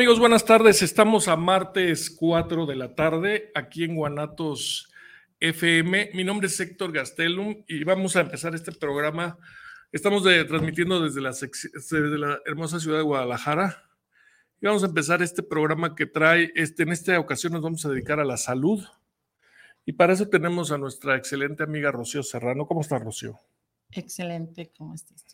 amigos, buenas tardes. Estamos a martes 4 de la tarde aquí en Guanatos FM. Mi nombre es Héctor Gastelum y vamos a empezar este programa. Estamos transmitiendo desde la, la hermosa ciudad de Guadalajara y vamos a empezar este programa que trae, este, en esta ocasión nos vamos a dedicar a la salud y para eso tenemos a nuestra excelente amiga Rocío Serrano. ¿Cómo está Rocío? Excelente, ¿cómo estás?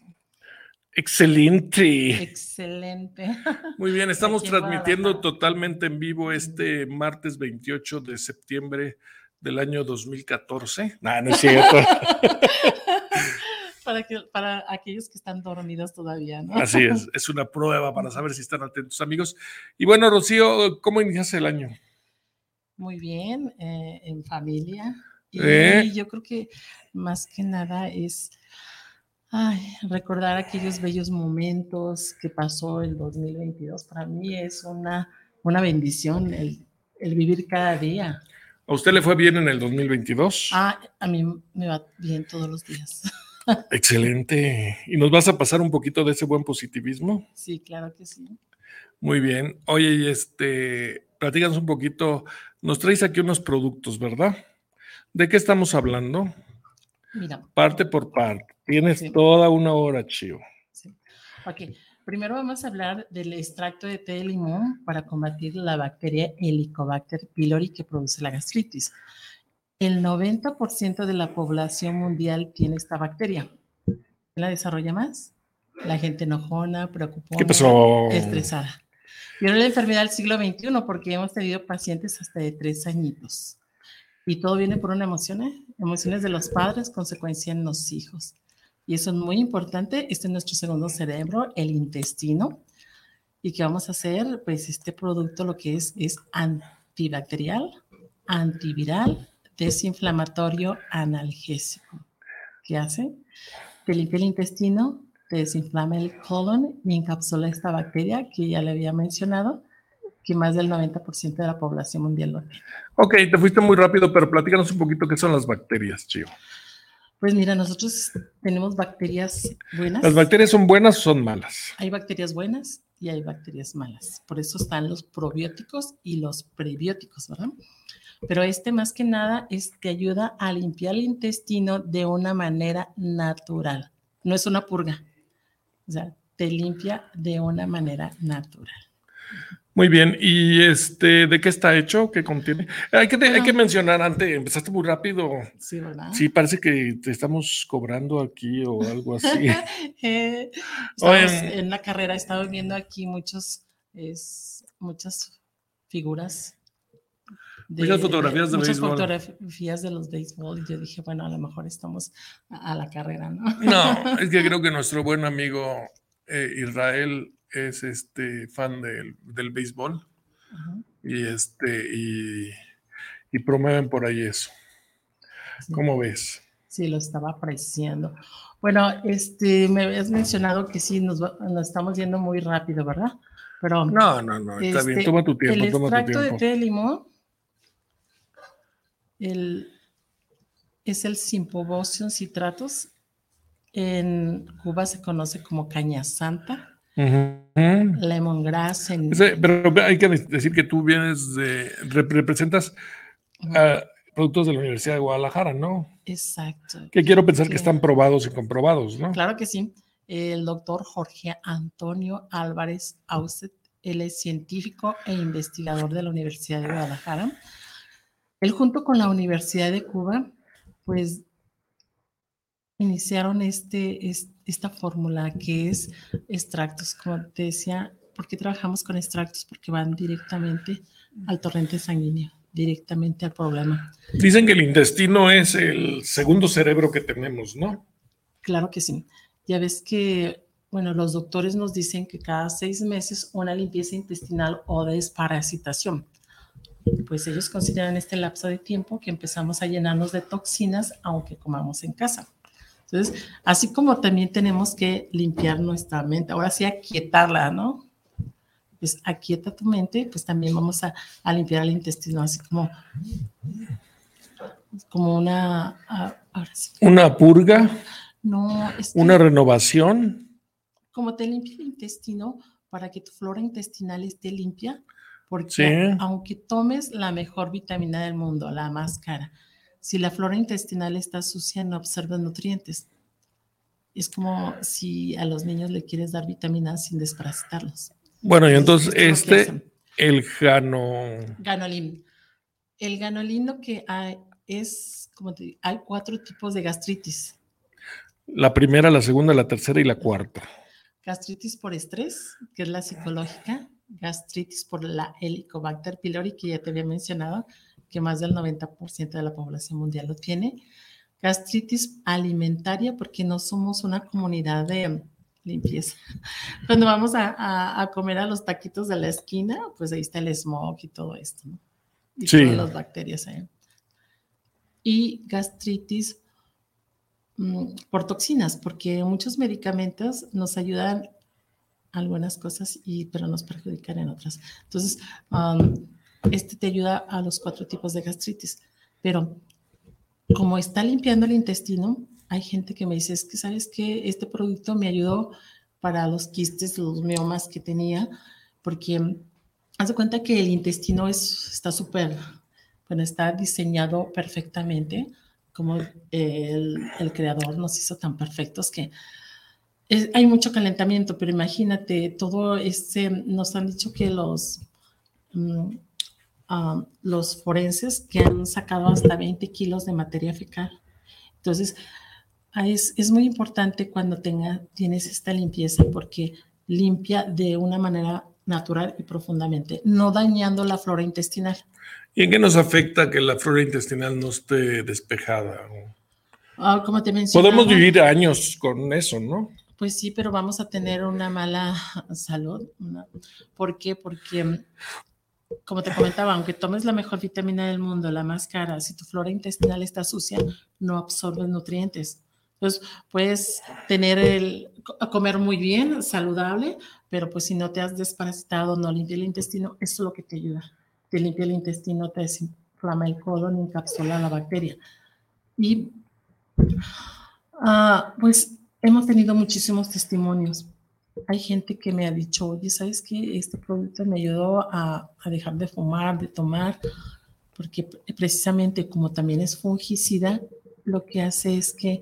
Excelente. Excelente. Muy bien, estamos transmitiendo totalmente en vivo este martes 28 de septiembre del año 2014. No, no es cierto. para, que, para aquellos que están dormidos todavía, ¿no? Así es, es una prueba para saber si están atentos, amigos. Y bueno, Rocío, ¿cómo iniciaste el año? Muy bien, eh, en familia. Y ¿Eh? yo creo que más que nada es Ay, recordar aquellos bellos momentos que pasó el 2022 para mí es una, una bendición el, el vivir cada día. ¿A usted le fue bien en el 2022? Ah, a mí me va bien todos los días. Excelente. ¿Y nos vas a pasar un poquito de ese buen positivismo? Sí, claro que sí. Muy bien. Oye, y este, platícanos un poquito. Nos traes aquí unos productos, ¿verdad? ¿De qué estamos hablando? Mira. Parte por parte. Tienes sí. toda una hora, Chivo. Sí. Ok. Primero vamos a hablar del extracto de té de limón para combatir la bacteria Helicobacter pylori que produce la gastritis. El 90% de la población mundial tiene esta bacteria. ¿Quién la desarrolla más? La gente enojona, preocupada, ¿Qué pasó? estresada. Y ahora la enfermedad del siglo XXI porque hemos tenido pacientes hasta de tres añitos. Y todo viene por una emoción, ¿eh? emociones de los padres, consecuencia en los hijos. Y eso es muy importante. Este es nuestro segundo cerebro, el intestino. ¿Y qué vamos a hacer? Pues este producto lo que es es antibacterial, antiviral, desinflamatorio, analgésico. ¿Qué hace? Te limpia el intestino, te desinflama el colon y encapsula esta bacteria que ya le había mencionado, que más del 90% de la población mundial lo tiene. Ok, te fuiste muy rápido, pero platícanos un poquito qué son las bacterias, Chío. Pues mira, nosotros tenemos bacterias buenas. ¿Las bacterias son buenas o son malas? Hay bacterias buenas y hay bacterias malas. Por eso están los probióticos y los prebióticos, ¿verdad? Pero este más que nada es que ayuda a limpiar el intestino de una manera natural. No es una purga. O sea, te limpia de una manera natural. Muy bien, ¿y este de qué está hecho? ¿Qué contiene? Hay que, bueno, hay que mencionar antes, empezaste muy rápido. Sí, ¿verdad? Sí, parece que te estamos cobrando aquí o algo así. eh, Oye, en la carrera he estado viendo aquí muchos, es, muchas figuras. De, muchas fotografías de, muchas béisbol. fotografías de los béisbol. Y yo dije, bueno, a lo mejor estamos a, a la carrera, ¿no? No, es que creo que nuestro buen amigo eh, Israel es este fan del, del béisbol uh -huh. y este y, y, promueven por ahí eso. Sí. ¿Cómo ves? Sí, lo estaba apreciando. Bueno, este, me habías mencionado que sí, nos, nos estamos yendo muy rápido, ¿verdad? Pero no, no, no, está este, bien, toma tu tiempo, el toma tu extracto tiempo. de té de limón el, es el Sympobosium citratus en Cuba se conoce como caña santa. Lemongrass. En... pero hay que decir que tú vienes de, representas productos de la Universidad de Guadalajara, ¿no? Exacto. Que quiero pensar que están probados y comprobados, ¿no? Claro que sí. El doctor Jorge Antonio Álvarez Auset, él es científico e investigador de la Universidad de Guadalajara. Él junto con la Universidad de Cuba, pues iniciaron este, esta fórmula que es extractos, como te decía, ¿por qué trabajamos con extractos? Porque van directamente al torrente sanguíneo, directamente al problema. Dicen que el intestino es el segundo cerebro que tenemos, ¿no? Claro que sí. Ya ves que, bueno, los doctores nos dicen que cada seis meses una limpieza intestinal o desparasitación. Pues ellos consideran este lapso de tiempo que empezamos a llenarnos de toxinas aunque comamos en casa. Entonces, así como también tenemos que limpiar nuestra mente, ahora sí aquietarla, ¿no? Pues aquieta tu mente, pues también vamos a, limpiar el intestino, así como, como una... ¿Una purga? No, es ¿Una renovación? Como te limpia el intestino para que tu flora intestinal esté limpia, porque aunque tomes la mejor vitamina del mundo, la más cara, si la flora intestinal está sucia, no absorbe nutrientes. Es como si a los niños le quieres dar vitaminas sin desparasitarlos. Bueno, y entonces este, el gano... Ganolín. El ganolín lo que hay es, como te digo, hay cuatro tipos de gastritis. La primera, la segunda, la tercera y la cuarta. Gastritis por estrés, que es la psicológica. Gastritis por la Helicobacter pylori, que ya te había mencionado, que más del 90% de la población mundial lo tiene. Gastritis alimentaria, porque no somos una comunidad de limpieza. Cuando vamos a, comer a los taquitos de la esquina, pues ahí está el smog y todo esto, ¿no? Y todas las bacterias ahí. Y gastritis mm, por toxinas, porque muchos medicamentos nos ayudan algunas cosas, y, pero nos perjudican en otras. Entonces, um, este te ayuda a los cuatro tipos de gastritis. Pero como está limpiando el intestino, hay gente que me dice, es que sabes que este producto me ayudó para los quistes, los miomas que tenía, porque haz de cuenta que el intestino es, está súper, bueno, está diseñado perfectamente, como el, creador nos hizo tan perfectos que hay mucho calentamiento, pero imagínate, todo este, nos han dicho que los... Mm, los forenses que han sacado hasta 20 kilos de materia fecal. Entonces, es, es muy importante cuando tenga, tienes esta limpieza porque limpia de una manera natural y profundamente, no dañando la flora intestinal. ¿Y en qué nos afecta que la flora intestinal no esté despejada? Ah, como te mencionaba, Podemos vivir años con eso, ¿no? Pues sí, pero vamos a tener una mala salud. ¿Por qué? Porque como te comentaba, aunque tomes la mejor vitamina del mundo, la más cara, si tu flora intestinal está sucia, no absorbes nutrientes. Entonces, puedes tener el, comer muy bien, saludable, pero pues si no te has desparasitado, no limpia el intestino, eso es lo que te ayuda. Te limpia el intestino, te desinflama el colon, encapsula la bacteria. Y ah, pues hemos tenido muchísimos testimonios hay gente que me ha dicho, oye, ¿sabes qué? Este producto me ayudó a, dejar de fumar, de tomar, porque precisamente como también es fungicida, lo que hace es que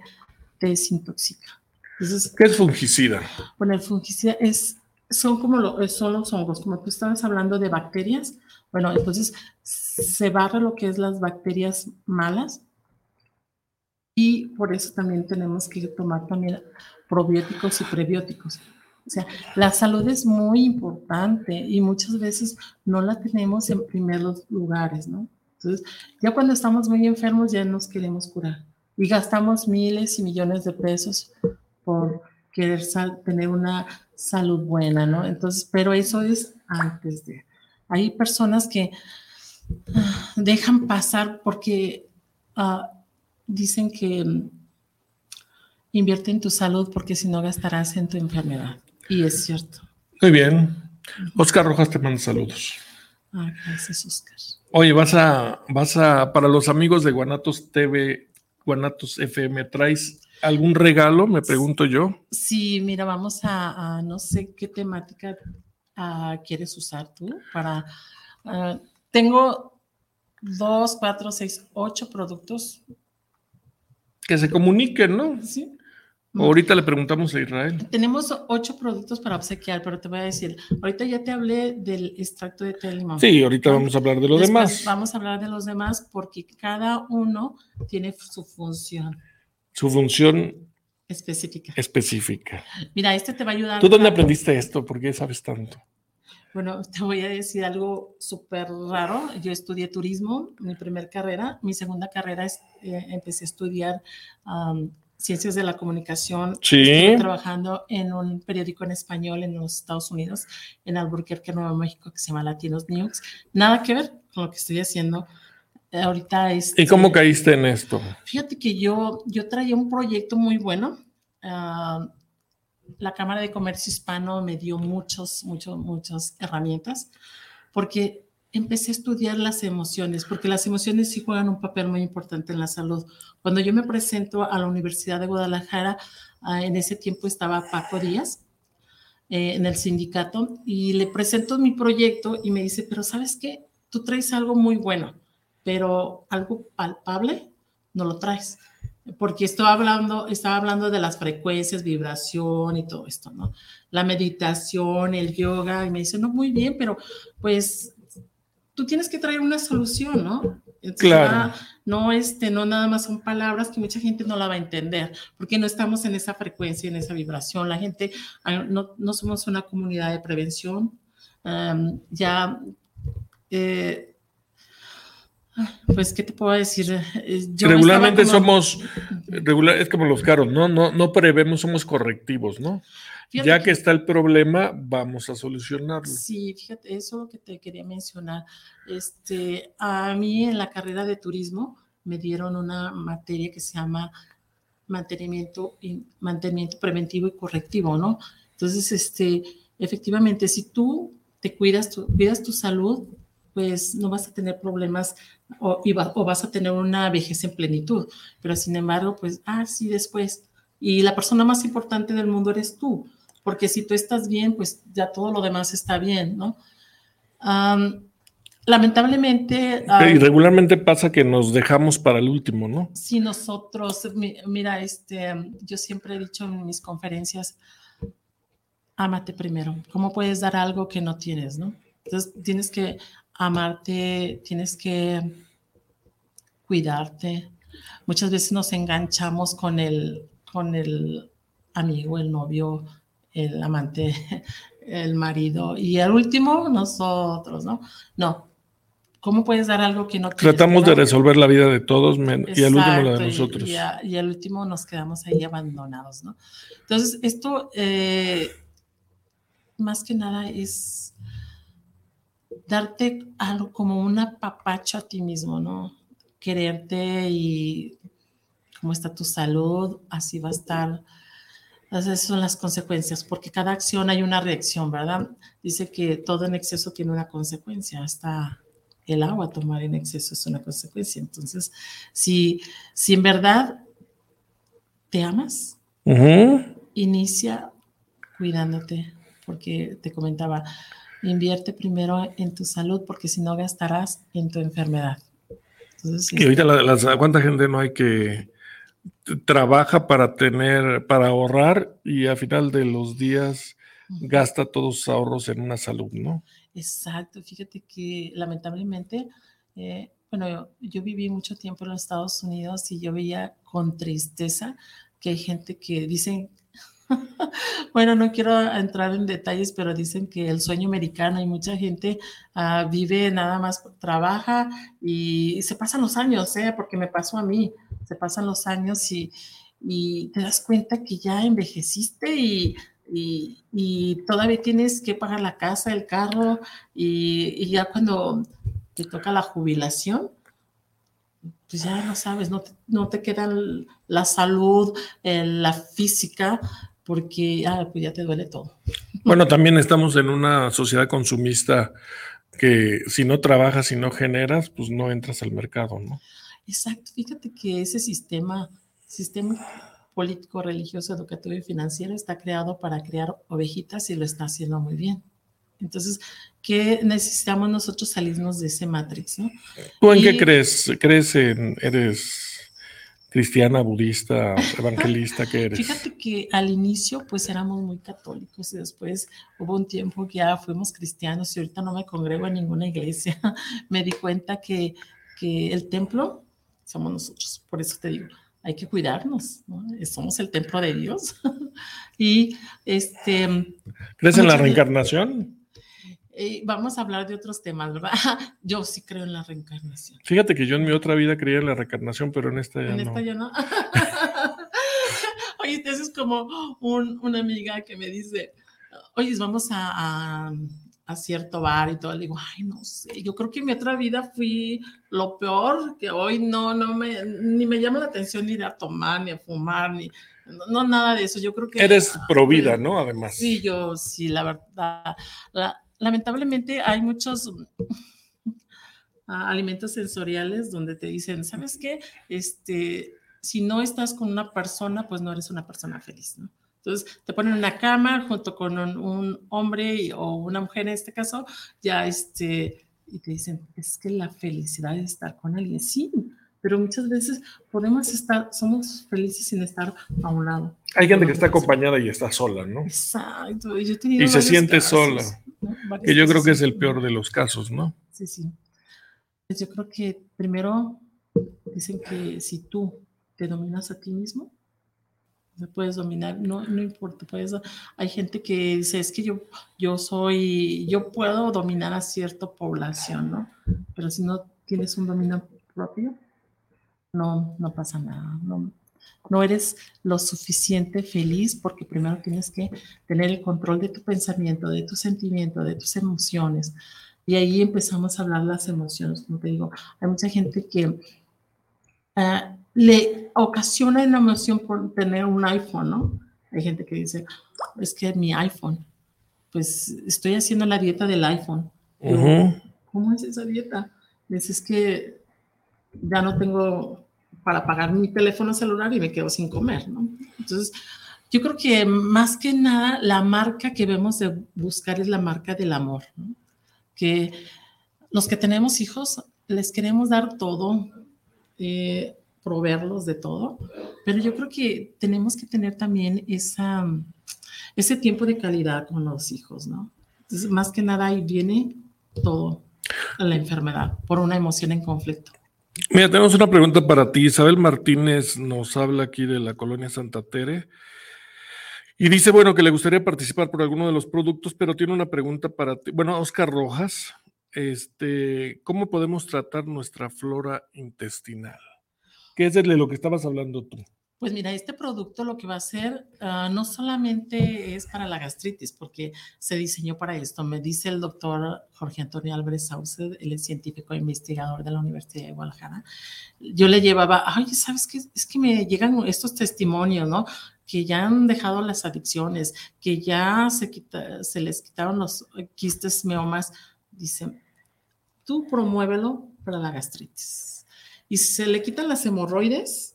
te desintoxica. ¿Qué es fungicida? Bueno, el fungicida es, son como lo, son los hongos, como tú estabas hablando de bacterias. Bueno, entonces se barra lo que es las bacterias malas y por eso también tenemos que tomar también probióticos y prebióticos. O sea, la salud es muy importante y muchas veces no la tenemos en primeros lugares, ¿no? Entonces, ya cuando estamos muy enfermos ya nos queremos curar y gastamos miles y millones de pesos por querer tener una salud buena, ¿no? Entonces, pero eso es antes de... Hay personas que ah, dejan pasar porque uh, dicen que mm, invierte en tu salud porque si no gastarás en tu enfermedad. Y es cierto. Muy bien. Oscar Rojas te manda saludos. Ah, gracias, Oscar. Oye, vas a, vas a, para los amigos de Guanatos TV, Guanatos FM, traes ¿Algún regalo, me pregunto yo? Sí, mira, vamos a, no sé qué temática ah, quieres usar tú para... Ah, tengo dos, cuatro, seis, ocho productos. Que se comuniquen, ¿no? Sí. Ahorita le preguntamos a Israel. Tenemos ocho productos para obsequiar, pero te voy a decir, ahorita ya te hablé del extracto de té Sí, ahorita vamos a hablar de los demás. Vamos a hablar de los demás porque cada uno tiene su función. Su función específica. Específica. Mira, este te va a ayudar. ¿Tú dónde aprendiste esto? ¿Por qué sabes tanto? Bueno, te voy a decir algo súper raro. Yo estudié turismo, mi primera carrera. Mi segunda carrera es, eh, empecé a estudiar ciencias de la comunicación. Sí. trabajando en un periódico en español en los Estados Unidos, en Albuquerque, Nuevo México, que se llama Latinos News. Nada que ver con lo que estoy haciendo ahorita. es ¿Y cómo caíste en esto? Fíjate que yo, yo traía un proyecto muy bueno. Ah, la Cámara de Comercio Hispano me dio muchos, muchos, muchas herramientas, porque empecé a estudiar las emociones, porque las emociones sí juegan un papel muy importante en la salud. Cuando yo me presento a la Universidad de Guadalajara, ah, en ese tiempo estaba Paco Díaz eh, en el sindicato y le presento mi proyecto y me dice, pero ¿sabes qué? Tú traes algo muy bueno, pero algo palpable no lo traes. Porque estaba hablando, estaba hablando de las frecuencias, vibración y todo esto, ¿no? La meditación, el yoga, y me dice, no, muy bien, pero pues tú tienes que traer una solución, ¿no? claro. No, este, no nada más son palabras que mucha gente no la va a entender, porque no estamos en esa frecuencia, en esa vibración. La gente, ah, no, no somos una comunidad de prevención. ya, eh, pues, ¿qué te puedo decir? Eh, Regularmente somos, regular, es como los caros, ¿no? No, no prevemos, somos correctivos, ¿no? Ya que, está el problema, vamos a solucionarlo. Sí, fíjate, eso que te quería mencionar. Este, a mí en la carrera de turismo me dieron una materia que se llama mantenimiento, mantenimiento preventivo y correctivo, ¿no? Entonces, este, efectivamente, si tú te cuidas, tu, cuidas tu salud, pues no vas a tener problemas o, o vas a tener una vejez en plenitud. Pero sin embargo, pues, ah, sí, después. Y la persona más importante del mundo eres tú porque si tú estás bien, pues ya todo lo demás está bien, ¿no? lamentablemente... y regularmente pasa que nos dejamos para el último, ¿no? Si nosotros, mira, este, yo siempre he dicho en mis conferencias, ámate primero. ¿Cómo puedes dar algo que no tienes, no? Entonces tienes que amarte, tienes que cuidarte. Muchas veces nos enganchamos con el, con el amigo, el novio, el amante, el marido y el último nosotros, ¿no? No. ¿Cómo puedes dar algo que no Tratamos de resolver la vida de todos y al último la de nosotros. Y, al último nos quedamos ahí abandonados, ¿no? Entonces, esto eh, más que nada es darte algo como un apapacho a ti mismo, ¿no? Quererte y cómo está tu salud, así va a estar esas son las consecuencias, porque cada acción hay una reacción, ¿verdad? Dice que todo en exceso tiene una consecuencia, hasta el agua tomar en exceso es una consecuencia. Entonces, si, si en verdad te amas, inicia cuidándote, porque te comentaba, invierte primero en tu salud, porque si no gastarás en tu enfermedad. Entonces, y ahorita la, cuánta gente no hay que trabaja para tener, para ahorrar y a final de los días gasta todos sus ahorros en una salud, ¿no? Exacto, fíjate que lamentablemente, eh, bueno, yo, viví mucho tiempo en los Estados Unidos y yo veía con tristeza que hay gente que dicen, bueno, no quiero entrar en detalles, pero dicen que el sueño americano y mucha gente ah, vive nada más, trabaja y, se pasan los años, ¿eh? porque me pasó a mí se pasan los años y, te das cuenta que ya envejeciste y, todavía tienes que pagar la casa, el carro y, ya cuando te toca la jubilación, pues ya no sabes, no te, no te queda la salud, la física, porque ah, pues ya te duele todo. Bueno, también estamos en una sociedad consumista que si no trabajas, y no generas, pues no entras al mercado, ¿no? Exacto, fíjate que ese sistema, sistema político, religioso, educativo y financiero está creado para crear ovejitas y lo está haciendo muy bien. Entonces, ¿qué necesitamos nosotros salirnos de ese matrix? ¿no? ¿Tú en qué crees? ¿Crees en, eres cristiana, budista, evangelista? ¿Qué eres? Fíjate que al inicio pues éramos muy católicos y después hubo un tiempo que ya fuimos cristianos y ahorita no me congrego en ninguna iglesia. me di cuenta que, que el templo somos nosotros, por eso te digo, hay que cuidarnos, ¿no? somos el templo de Dios. y este... ¿Crees en la reencarnación? Eh, vamos a hablar de otros temas, ¿verdad? Yo sí creo en la reencarnación. Fíjate que yo en mi otra vida creía en la reencarnación, pero en esta ya en no. esta ya no. oye, eso es como un, una amiga que me dice, oye, vamos a, a, a, cierto bar y todo. Le digo, ay, no sé, yo creo que en mi otra vida fui lo peor, que hoy no, no me, ni me llama la atención ir a tomar, ni a fumar, ni, no, no, nada de eso. Yo creo que. Eres pro vida, ¿no? Además. Sí, yo sí, la verdad. La, lamentablemente hay muchos uh, alimentos sensoriales donde te dicen, ¿sabes qué? Este, si no estás con una persona, pues no eres una persona feliz, ¿no? Entonces te ponen en una cama junto con un, hombre o una mujer en este caso, ya este, y te dicen, es que la felicidad es estar con alguien, sí, pero muchas veces podemos estar, somos felices sin estar a un lado. Hay gente que está acompañada y está sola, ¿no? Exacto. y se siente casos, sola. ¿no? Que yo creo que es el peor de los casos, ¿no? Sí, sí. Pues yo creo que primero dicen que si tú te dominas a ti mismo, te puedes dominar, no, no importa, puedes, hay gente que dice, es que yo, yo soy, yo puedo dominar a cierta población, ¿no? Pero si no tienes un dominio propio, no, no pasa nada, no, no eres lo suficiente feliz porque primero tienes que tener el control de tu pensamiento, de tu sentimiento, de tus emociones. Y ahí empezamos a hablar las emociones, como te digo, hay mucha gente que uh, le ocasiona una emoción por tener un iPhone, ¿no? Hay gente que dice, es que mi iPhone, pues estoy haciendo la dieta del iPhone. Uh -huh. ¿Cómo es esa dieta? Es, es que ya no tengo para pagar mi teléfono celular y me quedo sin comer, ¿no? Entonces, yo creo que más que nada la marca que vemos de buscar es la marca del amor, ¿no? Que los que tenemos hijos les queremos dar todo, eh, proveerlos de todo, pero yo creo que tenemos que tener también esa, ese tiempo de calidad con los hijos, ¿no? Entonces, más que nada ahí viene todo la enfermedad por una emoción en conflicto. Mira, tenemos una pregunta para ti. Isabel Martínez nos habla aquí de la colonia Santa Tere y dice, bueno, que le gustaría participar por alguno de los productos, pero tiene una pregunta para ti. Bueno, Oscar Rojas, este, ¿cómo podemos tratar nuestra flora intestinal? ¿Qué es de lo que estabas hablando tú? Pues mira, este producto lo que va a hacer uh, no solamente es para la gastritis, porque se diseñó para esto. Me dice el doctor Jorge Antonio Álvarez Sauce, él es científico e investigador de la Universidad de Guadalajara. Yo le llevaba, ay, ¿sabes qué? Es que me llegan estos testimonios, ¿no? Que ya han dejado las adicciones, que ya se, quita, se les quitaron los quistes miomas. Dice, tú promuévelo para la gastritis. Y si se le quitan las hemorroides,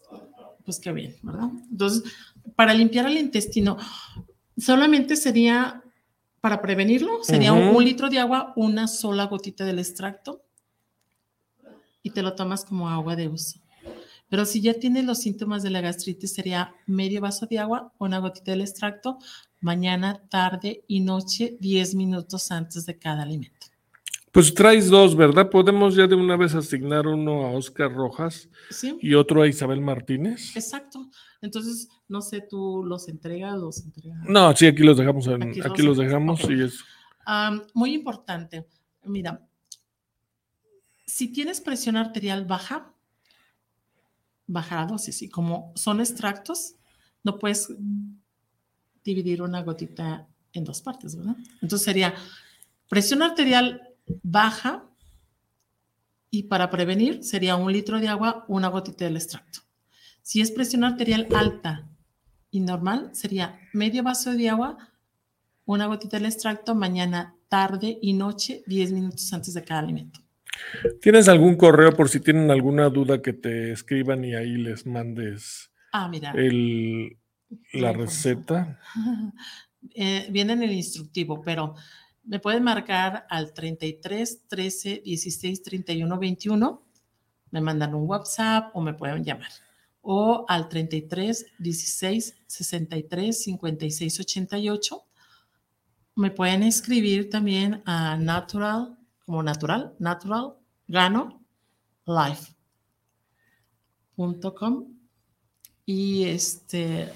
pues qué bien, ¿verdad? Entonces, para limpiar el intestino, solamente sería, para prevenirlo, sería uh -huh. un, un, litro de agua, una sola gotita del extracto, y te lo tomas como agua de uso. Pero si ya tienes los síntomas de la gastritis, sería medio vaso de agua, una gotita del extracto, mañana, tarde y noche, 10 minutos antes de cada alimento. Pues traes dos, ¿verdad? Podemos ya de una vez asignar uno a Oscar Rojas ¿Sí? y otro a Isabel Martínez. Exacto. Entonces, no sé, tú los entregas, los entregas. No, sí, aquí los dejamos, en, aquí, aquí los, los dejamos okay. y es. Um, muy importante. Mira, si tienes presión arterial baja, baja la dosis y como son extractos, no puedes dividir una gotita en dos partes, ¿verdad? Entonces sería presión arterial baja y para prevenir sería un litro de agua, una gotita del extracto. Si es presión arterial alta y normal, sería medio vaso de agua, una gotita del extracto, mañana, tarde y noche, 10 minutos antes de cada alimento. ¿Tienes algún correo por si tienen alguna duda que te escriban y ahí les mandes Ah, mira. el, la La receta. Eh, viene en el instructivo, pero me pueden marcar al 33 13 16 31 21. Me mandan un WhatsApp o me pueden llamar. O al 33 16 63 56 88. Me pueden escribir también a natural, como natural, natural, gano, life.com. Y este,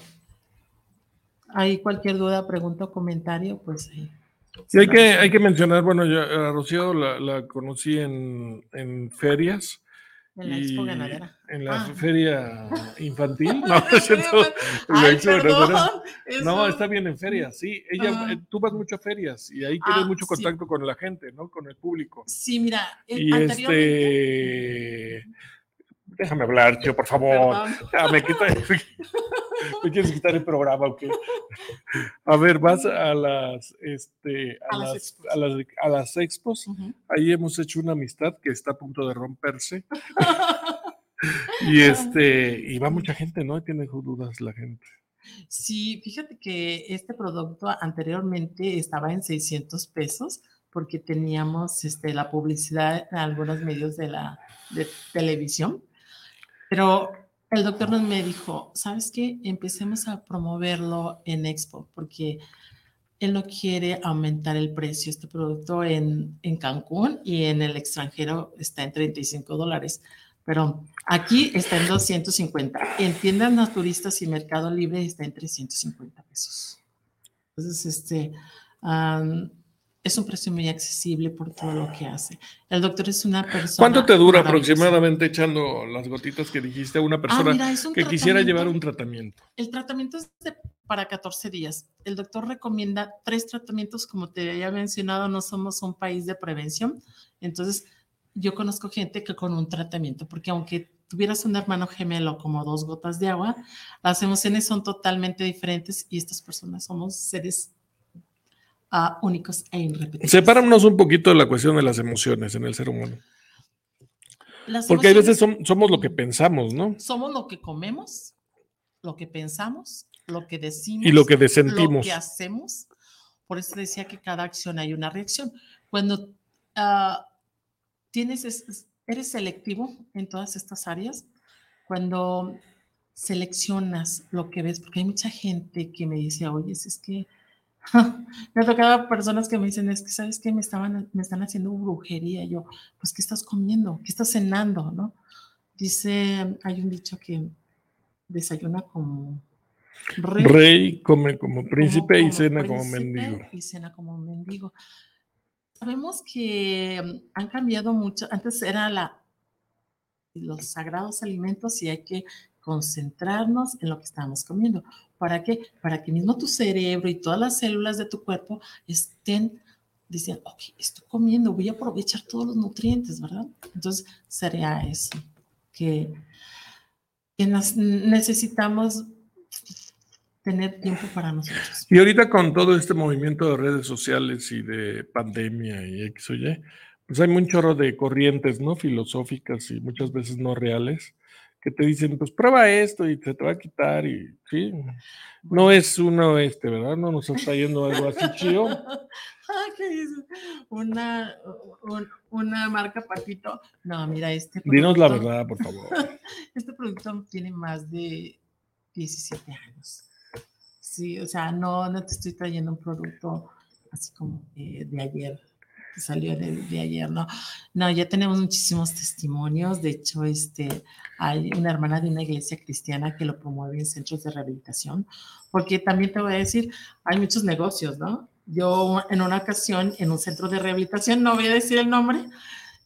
hay cualquier duda, pregunta o comentario, pues ahí. Sí, hay que, hay que mencionar, bueno, yo a Rocío la, la conocí en, en ferias. En la expo ganadera. En la Ah. feria infantil. No, Ay, expo ganadera. perdón. No, está bien en ferias, sí. Ella, Ah. eh, tú vas mucho a ferias y ahí tienes Ah, mucho sí. contacto con la gente, ¿no? Con el público. Sí, mira, Y anteriormente. este. Déjame hablar, tío, por favor. Ya, me, quita- ¿Me quieres quitar el programa o qué? A ver, vas a las, este, a, A las expos. a las, a las expos. Ahí hemos hecho una amistad que está a punto de romperse. Y este, y va mucha gente, ¿no? Tiene dudas la gente. Sí, fíjate que este producto anteriormente estaba en 600 pesos porque teníamos este, la publicidad en algunos medios de la de televisión, pero el doctor nos me dijo, ¿sabes qué? Empecemos a promoverlo en Expo porque él no quiere aumentar el precio. Este producto en, en Cancún y en el extranjero está en 35 dólares, pero aquí está en 250. En tiendas naturistas y Mercado Libre está en 350 pesos. Entonces, este, es un precio muy accesible por todo lo que hace. El doctor es una persona. ¿Cuánto te dura aproximadamente echando las gotitas que dijiste a una Ah, persona mira, es un que quisiera llevar un tratamiento? El tratamiento es de- para 14 días. El doctor recomienda tres tratamientos, como te había mencionado, no somos un país de prevención. Entonces, yo conozco gente que con un tratamiento, porque aunque tuvieras un hermano gemelo como dos gotas de agua, las emociones son totalmente diferentes y estas personas somos seres ah, únicos e irrepetibles. Sepáranos un poquito de la cuestión de las emociones en el ser humano. Las Porque a veces som- somos lo que pensamos, ¿no? somos lo que comemos, lo que pensamos, lo que decimos Y lo que lo desentimos. que hacemos. Por eso decía que cada acción hay una reacción. Cuando ah, tienes, es- es- eres selectivo en todas estas áreas, cuando seleccionas lo que ves, porque hay mucha gente que me dice, oye, es que me ha tocado personas que me dicen, es que, ¿sabes qué? Me, estaban, me están haciendo brujería. Y yo, pues, ¿qué estás comiendo? ¿Qué estás cenando? ¿No? Dice, hay un dicho que desayuna como rey, Rey come como príncipe y cena como príncipe mendigo. Y cena como mendigo. Sabemos que mm, han cambiado mucho. Antes era la, los sagrados alimentos y hay que concentrarnos en lo que estamos comiendo. ¿Para qué? Para que mismo tu cerebro y todas las células de tu cuerpo estén diciendo, ok, estoy comiendo, voy a aprovechar todos los nutrientes, ¿verdad? Entonces sería eso, que, que nos- necesitamos tener tiempo para nosotros. Y ahorita con todo este movimiento de redes sociales y de pandemia y X o Y, pues hay un chorro de corrientes, ¿no? Filosóficas y muchas veces no reales, que te dicen, pues prueba esto y se te va a quitar y sí. No es uno este, ¿verdad? No nos está yendo algo así chido. ¿qué dices? Una, un- una marca patito. No, mira, este Dinos la producto- verdad, por favor. Este producto tiene más de 17 años. Sí, o sea, no, no te estoy trayendo un producto así como eh, de ayer, que salió de, de ayer, ¿no? No, ya tenemos muchísimos testimonios. De hecho, este, hay una hermana de una iglesia cristiana que lo promueve en centros de rehabilitación, porque también te voy a decir, hay muchos negocios, ¿no? Yo en una ocasión en un centro de rehabilitación, no voy a decir el nombre,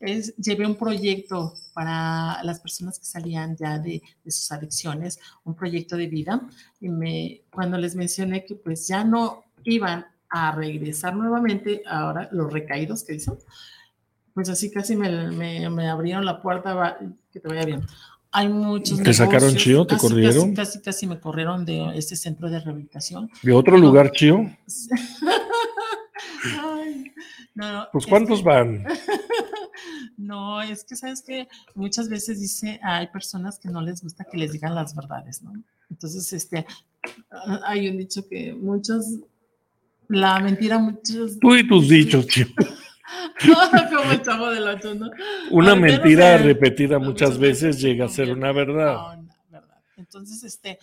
es, llevé un proyecto para las personas que salían ya de, de sus adicciones, un proyecto de vida, y me, cuando les mencioné que pues ya no iban a regresar nuevamente, ahora los recaídos que dicen, pues así casi me, me, me abrieron la puerta, va, que te vaya bien. Hay muchos ¿Te sacaron chío? ¿Te casi, corrieron? Casi, casi, casi me corrieron de este centro de rehabilitación. ¿De otro lugar chido? Ay, no, Pues es ¿cuántos que- van? No, es que sabes que muchas veces dice, hay personas que no les gusta que les digan las verdades, ¿no? Entonces, este, hay un dicho que muchos, la mentira, muchos. Tú y tus dichos, chico. Como el chavo del ocho, ¿no? Una ver, no mentira sé. repetida muchas veces llega a ser una verdad. No, no, verdad. Entonces, este,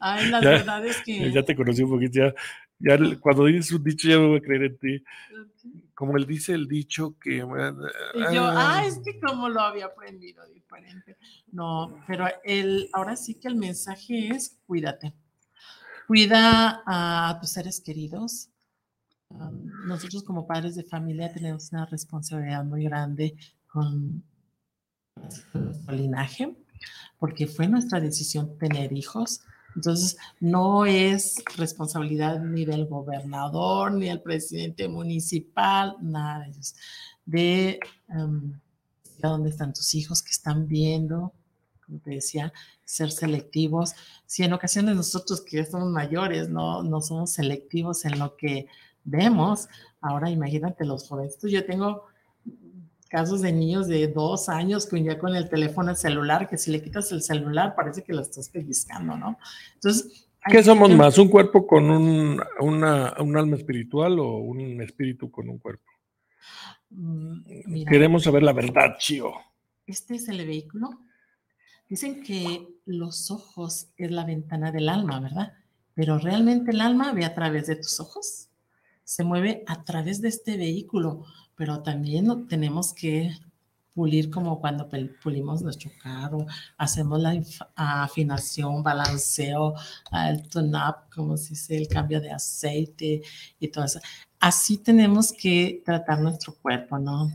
hay las Ya- verdades que. Ya te conocí un poquito, ya, ya cuando dices un dicho ya me voy a creer en ti. Como él dice el dicho que... Y yo, ah, es que como lo había aprendido diferente. No, pero el, ahora sí que el mensaje es cuídate. Cuida a tus seres queridos. Um, nosotros como padres de familia tenemos una responsabilidad muy grande con nuestro linaje, porque fue nuestra decisión tener hijos. Entonces, no es responsabilidad ni del gobernador, ni del presidente municipal, nada de eso. De um, dónde están tus hijos que están viendo, como te decía, ser selectivos. Si en ocasiones nosotros que ya somos mayores no, no somos selectivos en lo que vemos, ahora imagínate los jóvenes. Yo tengo casos de niños de dos años con ya con el teléfono celular, que si le quitas el celular parece que lo estás pellizcando, ¿no? Entonces... ¿Qué somos que- más? ¿Un cuerpo con un, una, un alma espiritual o un espíritu con un cuerpo? Mm, mira, Queremos saber la verdad, chío. este es el vehículo. Dicen que los ojos es la ventana del alma, ¿verdad? Pero realmente el alma ve a través de tus ojos. Se mueve a través de este vehículo, pero también tenemos que pulir como cuando pulimos nuestro carro, hacemos la afinación, balanceo, el tune-up, como se dice, el cambio de aceite y todo eso. Así tenemos que tratar nuestro cuerpo, ¿no?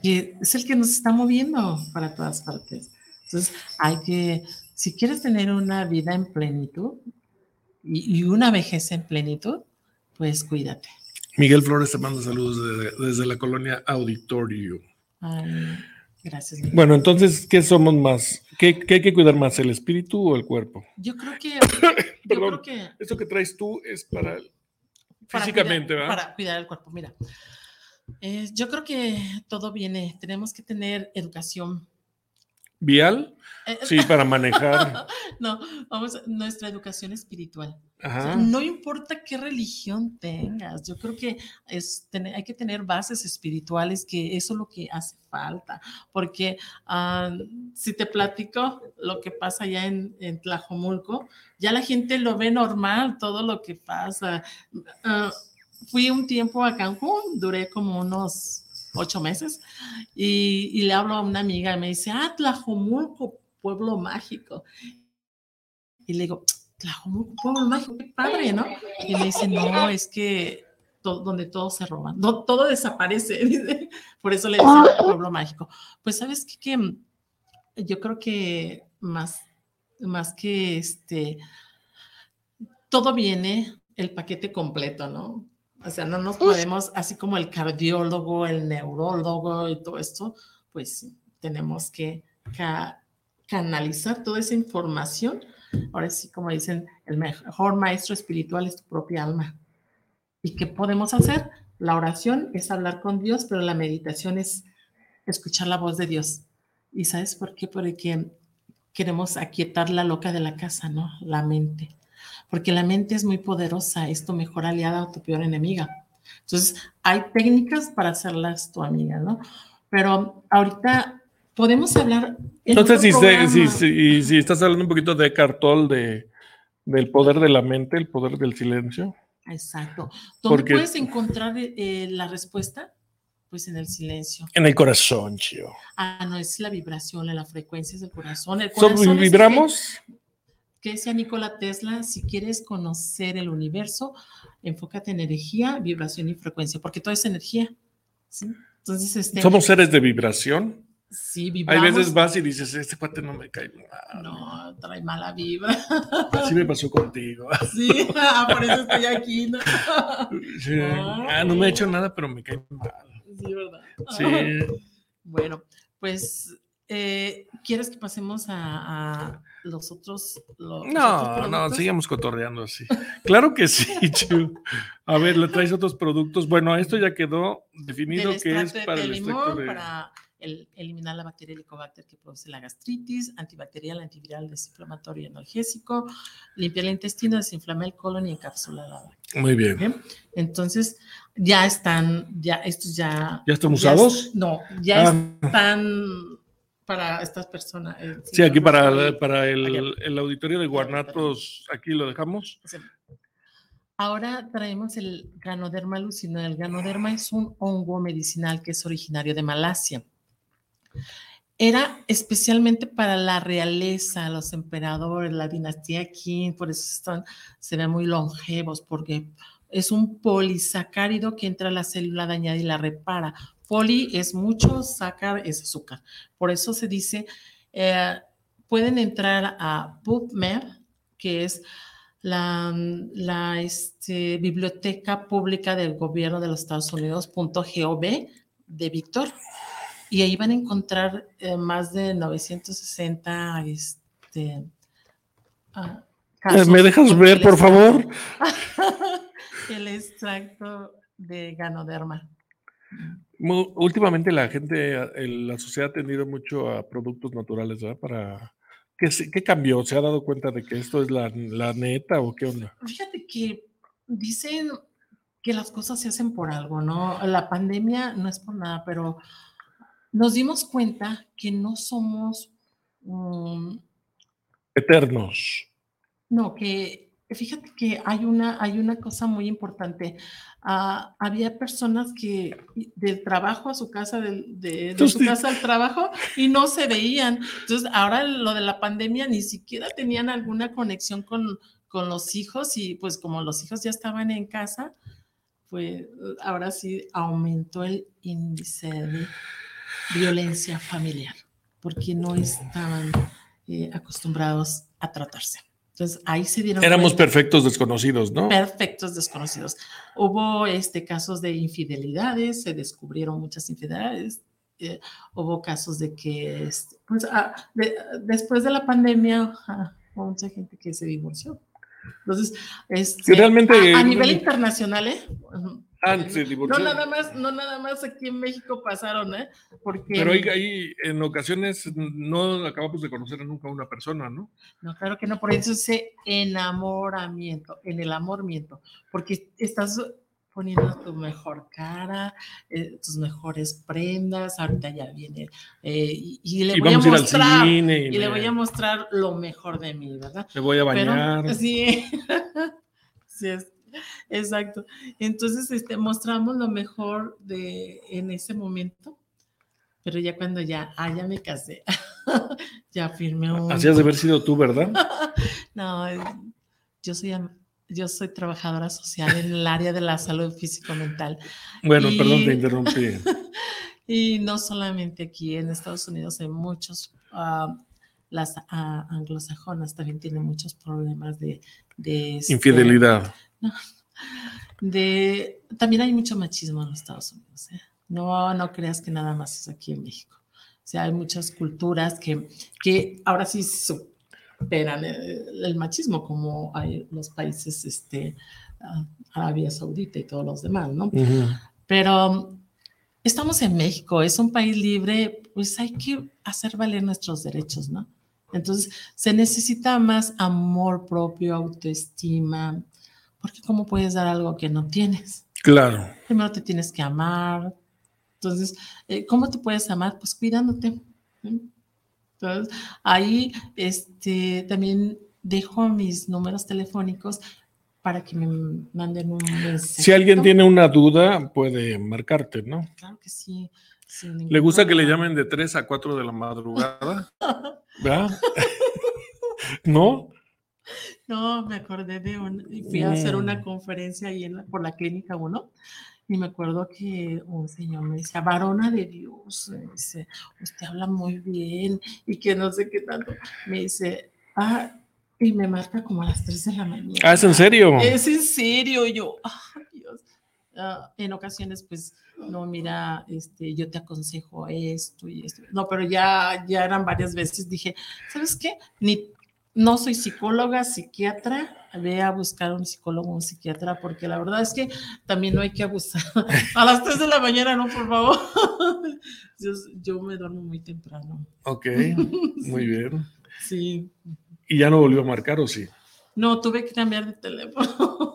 Que es el que nos está moviendo para todas partes. Entonces, hay que, si quieres tener una vida en plenitud y, y una vejez en plenitud, pues cuídate. Miguel Flores te manda saludos desde, desde la colonia Auditorio. Ay, gracias. Miguel. Bueno, entonces, ¿qué somos más? ¿Qué, qué hay que cuidar más, el espíritu o el cuerpo? Yo creo que, yo Perdón. creo que Esto que traes tú es para para físicamente, cuidar, ¿verdad? Para cuidar el cuerpo, mira. Eh, yo creo que todo viene, tenemos que tener educación. ¿Vial? Eh, Sí, para manejar. No, vamos, nuestra educación espiritual. No importa qué religión tengas, yo creo que es, hay que tener bases espirituales, que eso es lo que hace falta, porque ah, si te platico lo que pasa allá en, en Tlajomulco, ya la gente lo ve normal, todo lo que pasa. Ah, fui un tiempo a Cancún, duré como unos ocho meses, y, y le hablo a una amiga y me dice, ah, Tlajomulco, pueblo mágico. Y le digo, Tlajomulco, pueblo mágico, qué padre, ¿no? Y me dice, no, es que to- donde todo se roba, no, todo desaparece, dice. por eso le decía pueblo mágico. Pues sabes qué? que mm, yo creo que más, más que este, todo viene el paquete completo, ¿no? O sea, no nos podemos, así como el cardiólogo, el neurólogo y todo esto, pues tenemos que ca- canalizar toda esa información. Ahora sí, como dicen, el mejor maestro espiritual es tu propia alma. ¿Y qué podemos hacer? La oración es hablar con Dios, pero la meditación es escuchar la voz de Dios. ¿Y sabes por qué? Porque queremos aquietar la loca de la casa, ¿no? La mente. Porque la mente es muy poderosa, es tu mejor aliada o tu peor enemiga. Entonces, hay técnicas para hacerlas tu amiga, ¿no? Pero ahorita podemos hablar. en No sé otro si, si, si, si estás hablando un poquito de Cartol, de, del poder de la mente, el poder del silencio. Exacto. ¿Dónde Porque- puedes encontrar eh, la respuesta? Pues en el silencio. En el corazón, chío. Ah, no, es la vibración, la frecuencia es corazón. El ¿Somos- corazón el que- ¿Vibramos? que decía Nikola Tesla, si quieres conocer el universo, enfócate en energía, vibración y frecuencia, porque todo es energía. ¿sí? Entonces, este, ¿Somos seres de vibración? Sí, Hay vibramos. veces vas y dices, este cuate no me cae mal. No, trae mala vibra. Así me pasó contigo. Sí, ah, por eso estoy aquí, ¿no? Sí. Ah, no me ha hecho nada, pero me cae mal. Sí, ¿verdad? Sí. Bueno, pues, eh, ¿quieres que pasemos a, a los otros? los- los otros No, no, sigamos cotorreando así. Claro que sí, Chu. A ver, le traes otros productos. Bueno, esto ya quedó definido Del que es para de el limón, extracto de. para el, eliminar la bacteria Helicobacter que produce la gastritis, antibacterial, antiviral, desinflamatorio y analgésico, limpiar el intestino, desinflamar el colon y encapsular la bacteria. Muy bien. Entonces, ya están, ya estos ya... ¿Ya están usados? no, ya Ah. están para estas personas. eh, Sí, aquí no, para, no, para el, el auditorio de Guanatos, aquí lo dejamos. Ahora traemos el Ganoderma alucinado. El Ganoderma es un hongo medicinal que es originario de Malasia. Era especialmente para la realeza, los emperadores, la dinastía Qing, por eso están, se ven muy longevos, porque es un polisacárido que entra a la célula dañada y la repara. Poli es mucho, sacar es azúcar. Por eso se dice, eh, pueden entrar a PubMed, que es la, la este, biblioteca pública del gobierno de los Estados Unidos, punto .gov de Víctor, y ahí van a encontrar eh, más de 960 este, ah, casos ¿Me dejas ver, por favor? el extracto de ganoderma. Últimamente la gente, la sociedad ha tendido mucho a productos naturales, ¿verdad? Para... ¿Qué, qué cambió? ¿Se ha dado cuenta de que esto es la, la neta o qué onda? Fíjate que dicen que las cosas se hacen por algo, ¿no? La pandemia no es por nada, pero nos dimos cuenta que no somos, mm, Eternos. no, que fíjate que hay una, hay una cosa muy importante. Ah, había personas que del trabajo a su casa, de, de Entonces, su casa al trabajo, y no se veían. Entonces, ahora lo de la pandemia ni siquiera tenían alguna conexión con, con los hijos y pues como los hijos ya estaban en casa, pues ahora sí aumentó el índice de violencia familiar, porque no estaban eh, acostumbrados a tratarse. Entonces ahí se dieron Éramos cuenta- perfectos desconocidos, ¿no? perfectos desconocidos. Hubo este, casos de infidelidades, se descubrieron muchas infidelidades, eh, hubo casos de que, este, pues, ah, de- después de la pandemia, ah, hubo mucha gente que se divorció. Entonces, este, realmente, a, a eh, nivel internacional, ¿eh? Se No divorció. nada más, no nada más aquí en México pasaron, ¿eh? Porque Pero ahí, ahí, en ocasiones no acabamos de conocer nunca a una persona, ¿no? No, claro que no, por eso ese enamoramiento, en el amor miento, porque estás poniendo tu mejor cara, eh, tus mejores prendas, ahorita ya viene, eh, y, y le Y voy a mostrar, y, y le voy a mostrar lo mejor de mí, ¿verdad? me voy a Pero- bañar. sí, sí es, exacto. Entonces, este, mostramos lo mejor de en ese momento, pero ya cuando ya, ah, ya me casé, ya firmé un... Así has de haber sido tú, ¿verdad? No, eh, yo soy, yo soy trabajadora social en el área de la salud físico-mental. Bueno, Y- perdón, te interrumpí. Y no solamente aquí en Estados Unidos, en muchos, ah, las ah, anglosajonas también tienen muchos problemas de... de este, Infidelidad. de, también hay mucho machismo en los Estados Unidos. ¿eh? No, no creas que nada más es aquí en México. O sea, hay muchas culturas que, que ahora sí superan el, el machismo, como hay los países, este, ah, Arabia Saudita y todos los demás, ¿no? Pero estamos en México, es un país libre, pues hay que hacer valer nuestros derechos, ¿no? Entonces, se necesita más amor propio, autoestima, porque ¿cómo puedes dar algo que no tienes? Claro. Primero te tienes que amar. Entonces, eh, ¿cómo te puedes amar? Pues cuidándote. Entonces, ahí este, también dejo mis números telefónicos para que me manden un mensaje. Si alguien tiene una duda, puede marcarte, ¿no? Claro que sí. ¿Le gusta que le llamen de 3 a 4 de la madrugada? ¿Verdad? ¿No? No, me acordé de un, fui a hacer una Mm. conferencia ahí en la- por la clínica 1 y me acuerdo que un señor me decía, varona de Dios, me dice, usted habla muy bien y que no sé qué tanto. Me dice, ah, y me marca como a las 3 de la mañana. Ah, ¿es en serio? Es en serio, y yo, ay Ah, en ocasiones, pues, no, mira, este, yo te aconsejo esto y esto. No, pero ya, ya eran varias veces. Dije, ¿sabes qué? Ni, no soy psicóloga, psiquiatra, ve a buscar un psicólogo, un psiquiatra, porque la verdad es que también no hay que abusar. A las 3 de la mañana, no, por favor. Yo, me duermo muy temprano. Ok, muy bien. Sí. ¿Y ya no volvió a marcar o sí? No, tuve que cambiar de teléfono.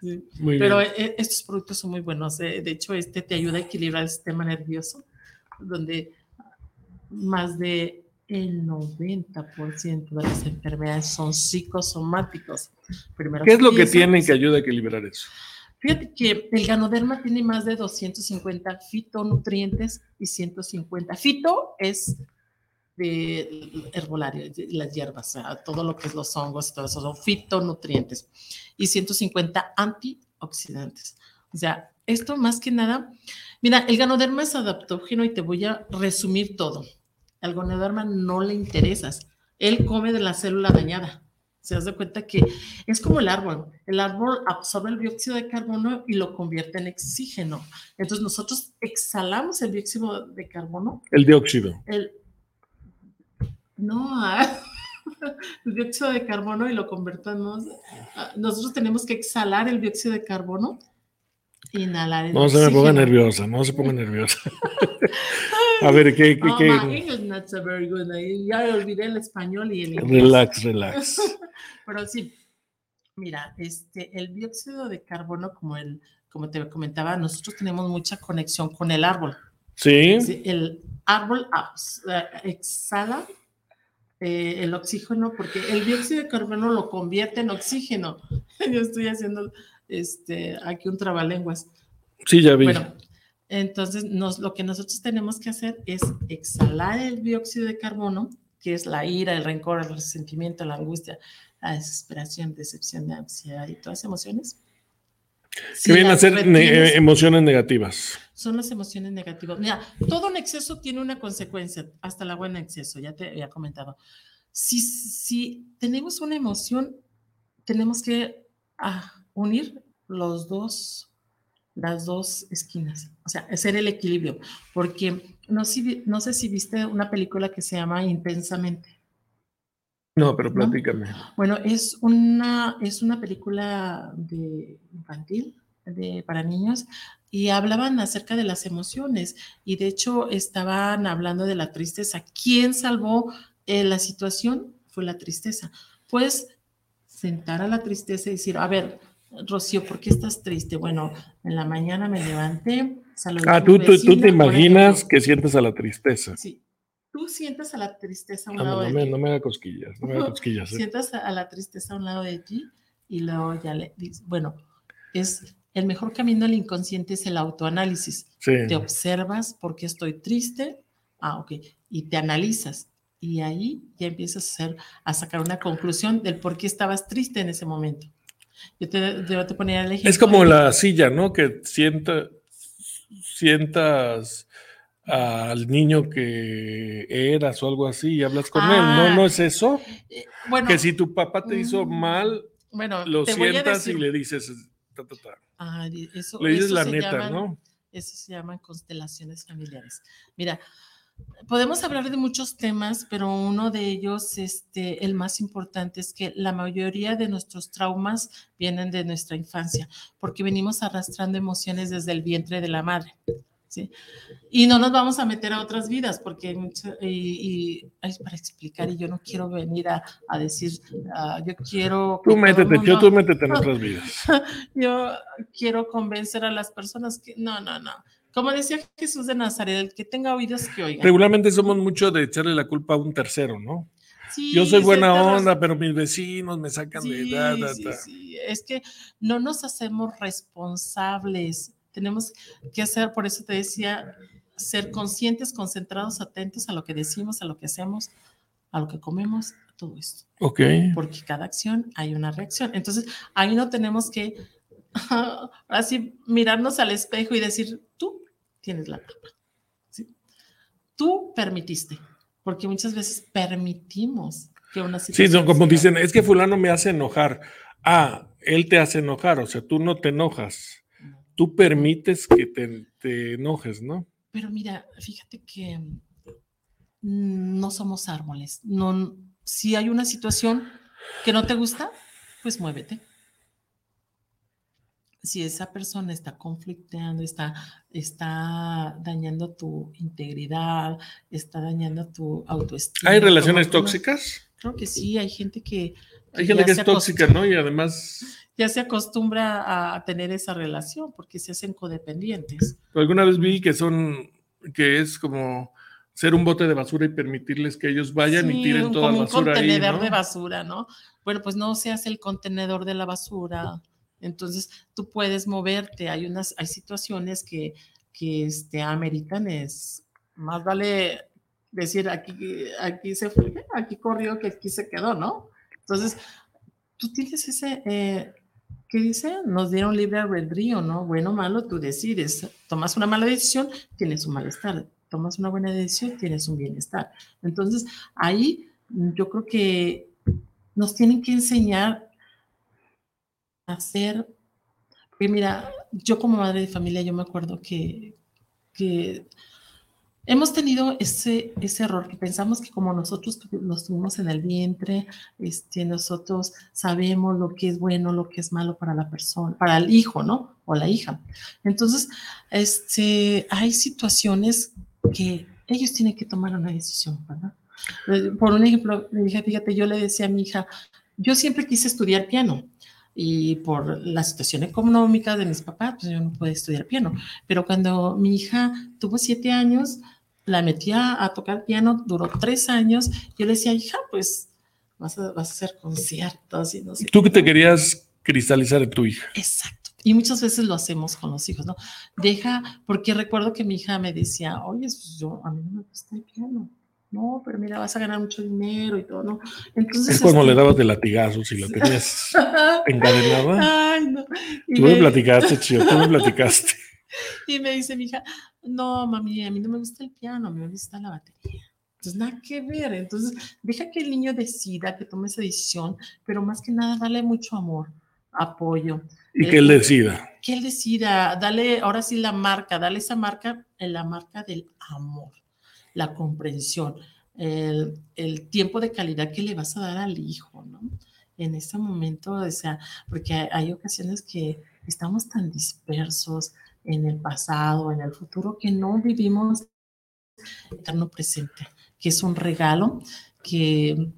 Muy Pero eh, estos productos son muy buenos. Eh, de hecho, este te ayuda a equilibrar el sistema nervioso, donde más de el 90% de las enfermedades son psicosomáticos. ¿Qué es lo que tiene que ayuda a equilibrar eso? Fíjate que el ganoderma tiene más de 250 fitonutrientes y 150. Fito es de herbolario, las hierbas, todo lo que es los hongos y todo eso son fitonutrientes y 150 antioxidantes. O sea, esto más que nada, mira, el ganoderma es adaptógeno y te voy a resumir todo al gonoderma no le interesas. Él come de la célula dañada. Se das de cuenta que es como el árbol. El árbol absorbe el dióxido de carbono y lo convierte en oxígeno. Entonces nosotros exhalamos el dióxido de carbono. El dióxido. El, no, ah, el dióxido de carbono y lo convertimos. Ah, nosotros tenemos que exhalar el dióxido de carbono Inhalar no se me ponga nerviosa, no se ponga nerviosa. A ver, ¿qué? qué, oh, qué? Not so very good. Ya olvidé el español y el inglés. Relax, relax. Pero sí, mira, este, el dióxido de carbono, como, el, como te comentaba, nosotros tenemos mucha conexión con el árbol. Sí. el árbol eh, exhala eh, el oxígeno porque el dióxido de carbono lo convierte en oxígeno. Yo estoy haciendo este, aquí un trabalenguas. Sí, ya vi. Bueno, entonces nos, lo que nosotros tenemos que hacer es exhalar el dióxido de carbono, que es la ira, el rencor, el resentimiento, la angustia, la desesperación, decepción, la ansiedad y todas las emociones. ¿Qué vienen a ser eh, emociones negativas? Son las emociones negativas. Mira, todo en exceso tiene una consecuencia, hasta la buena exceso, ya te había comentado. Si, si tenemos una emoción, tenemos que ah, unir los dos, las dos esquinas, o sea, hacer el equilibrio, porque no, no sé si viste una película que se llama Intensamente. No, pero platícame. Bueno, es una, es una película de infantil de, para niños y hablaban acerca de las emociones y de hecho estaban hablando de la tristeza. ¿Quién salvó eh, la situación? Fue la tristeza. Pues sentar a la tristeza y decir, a ver, Rocío, ¿por qué estás triste? Bueno, en la mañana me levanté, saludé Ah, tú, tú, tú, te imaginas que sientes a la tristeza. Sí. Tú sientes a la tristeza a un ah, lado no, de me, ti. No me haga cosquillas, no me haga cosquillas. ¿eh? Sientas a la tristeza a un lado de ti y luego ya le dices, bueno, es el mejor camino al inconsciente es el autoanálisis. Sí. Te observas por qué estoy triste, ah, ok, y te analizas. Y ahí ya empiezas a, hacer, a sacar una conclusión del por qué estabas triste en ese momento. Yo te, te poner el ejemplo. Es como la silla, ¿no? Que sienta, sientas al niño que eras o algo así y hablas con él. ¿No, ah, ¿No es eso? Eh, bueno, que si tu papá te hizo mm, mal, bueno, lo sientas y le dices... Ah, eso, le dices la neta, ¿no? Eso se llaman constelaciones familiares. Mira, podemos hablar de muchos temas, pero uno de ellos, este, el más importante, es que la mayoría de nuestros traumas vienen de nuestra infancia, porque venimos arrastrando emociones desde el vientre de la madre. ¿Sí? Y no nos vamos a meter a otras vidas, porque y, y para explicar, y yo no quiero venir a, a decir, uh, yo quiero... Tú métete, yo tú métete en otras vidas. yo quiero convencer a las personas que, no, no, no como decía Jesús de Nazaret, el que tenga oídos que oiga. Regularmente somos mucho de echarle la culpa a un tercero, ¿no? Sí, Yo soy buena onda, pero mis vecinos me sacan de edad. Sí, sí, es que no nos hacemos responsables. Tenemos que hacer, por eso te decía, ser conscientes, concentrados, atentos a lo que decimos, a lo que hacemos, a lo que comemos, a todo esto. Ok. Porque cada acción hay una reacción. Entonces, ahí no tenemos que así mirarnos al espejo y decir, tú tienes la culpa. Tú permitiste, porque muchas veces permitimos que una situación. Sí, como dicen, es que fulano me hace enojar. Ah, él te hace enojar, o sea, tú no te enojas. Tú permites que te, enojes, ¿no? Pero mira, fíjate que no somos árboles, no, si hay una situación que no te gusta, pues muévete. Si esa persona está conflicteando, está, está dañando tu integridad, está dañando tu autoestima. ¿Hay relaciones tóxicas? Creo que sí, hay gente que... Hay gente que es tóxica, ¿no? Y además... Ya se acostumbra a tener esa relación porque se hacen codependientes. Alguna vez vi que son, que es como ser un bote de basura y permitirles que ellos vayan y tiren toda la basura. Un contenedor de basura, ¿no? Bueno, pues no se hace el contenedor de la basura. Entonces, tú puedes moverte. Hay unas, hay situaciones que, que este, ameritan es, más vale decir aquí, aquí se fue, aquí corrió, que aquí se quedó, ¿no? Entonces, tú tienes ese, eh, ¿qué dice? Nos dieron libre albedrío, ¿no? Bueno o malo, tú decides. Tomas una mala decisión, tienes un malestar tomas una buena decisión, tienes un bienestar. Entonces, ahí yo creo que nos tienen que enseñar a hacer, porque mira, yo como madre de familia, yo me acuerdo que, que hemos tenido ese, ese error que pensamos que como nosotros los tuvimos en el vientre, este, nosotros sabemos lo que es bueno, lo que es malo para la persona, para el hijo, ¿no? O la hija. Entonces, este, hay situaciones que ellos tienen que tomar una decisión, ¿verdad? Eh, por un ejemplo, fíjate, yo le decía a mi hija, yo siempre quise estudiar piano y por la situación económica de mis papás, pues yo no pude estudiar piano. Pero cuando mi hija tuvo siete años, la metía a tocar piano, duró tres años, yo le decía, hija, pues vas a, vas a hacer conciertos y no sé. ¿Tú que te querías cristalizar en tu hija? Exacto. Y muchas veces lo hacemos con los hijos, ¿no? Deja, porque recuerdo que mi hija me decía, oye, pues yo, a mí no me gusta el piano. No, pero mira, vas a ganar mucho dinero y todo, ¿no? Entonces. Es cuando le este dabas de latigazos y la tenías encadenada. Ay, no. tú me, platicaste, chido, tú me platicaste. Y me dice mi hija, no, mami, a mí no me gusta el piano, a mí me gusta la batería. Entonces, nada que ver. Entonces, deja que el niño decida, que tome esa decisión, pero más que nada, dale mucho amor, apoyo. Y que él decida. Que él decida, dale, ahora sí la marca, dale esa marca, la marca del amor, la comprensión, el, el tiempo de calidad que le vas a dar al hijo, ¿no? En este momento, o sea, porque hay, ocasiones que estamos tan dispersos en el pasado, en el futuro, que no vivimos eterno presente, que es un regalo que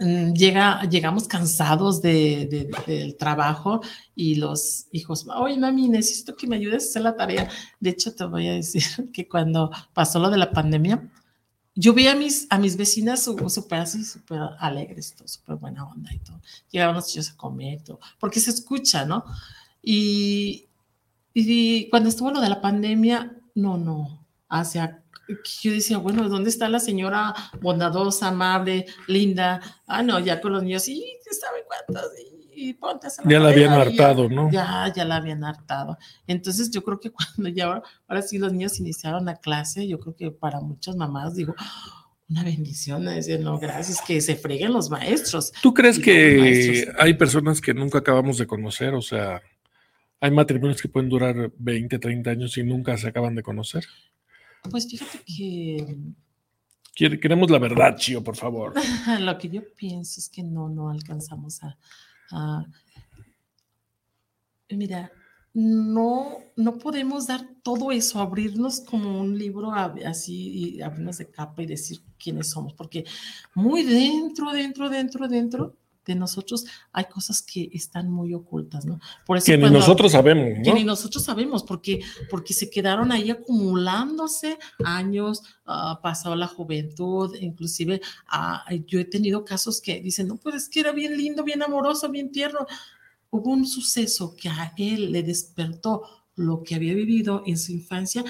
Mm, llega, llegamos cansados de, del trabajo y los hijos, oye mami, necesito que me ayudes a hacer la tarea. De hecho, te voy a decir que cuando pasó lo de la pandemia, yo vi a mis, a mis vecinas súper así, súper alegres, súper buena onda y todo. Llegaban los chicos a comer todo, porque se escucha, ¿no? Y, y cuando estuvo lo de la pandemia, no, no, hacia yo decía, bueno, ¿dónde está la señora bondadosa, amable, linda? Ah, no, ya con los niños, sí, ¿sabe cuántos? Y, ponte a Ya la habían hartado, ¿no? Ya, ya la habían hartado. Entonces, yo creo que cuando ya, ahora, sí los niños iniciaron la clase, yo creo que para muchas mamás, digo, una bendición, decir, no, gracias, que se freguen los maestros. ¿Tú crees que hay personas que nunca acabamos de conocer? O sea, hay matrimonios que pueden durar 20, 30 años y nunca se acaban de conocer. Pues fíjate que... Queremos la verdad, Chio, por favor. Lo que yo pienso es que no, no alcanzamos a... Mira, no, no podemos dar todo eso, abrirnos como un libro así y abrirnos de capa y decir quiénes somos, porque muy dentro, dentro, dentro, dentro de nosotros hay cosas que están muy ocultas, ¿no? Por eso que ni nosotros sabemos, ¿no? Que ni nosotros sabemos, porque, porque se quedaron ahí acumulándose años, uh, pasado la juventud, inclusive uh, yo he tenido casos que dicen, no, pues es que era bien lindo, bien amoroso, bien tierno. Hubo un suceso que a él le despertó lo que había vivido en su infancia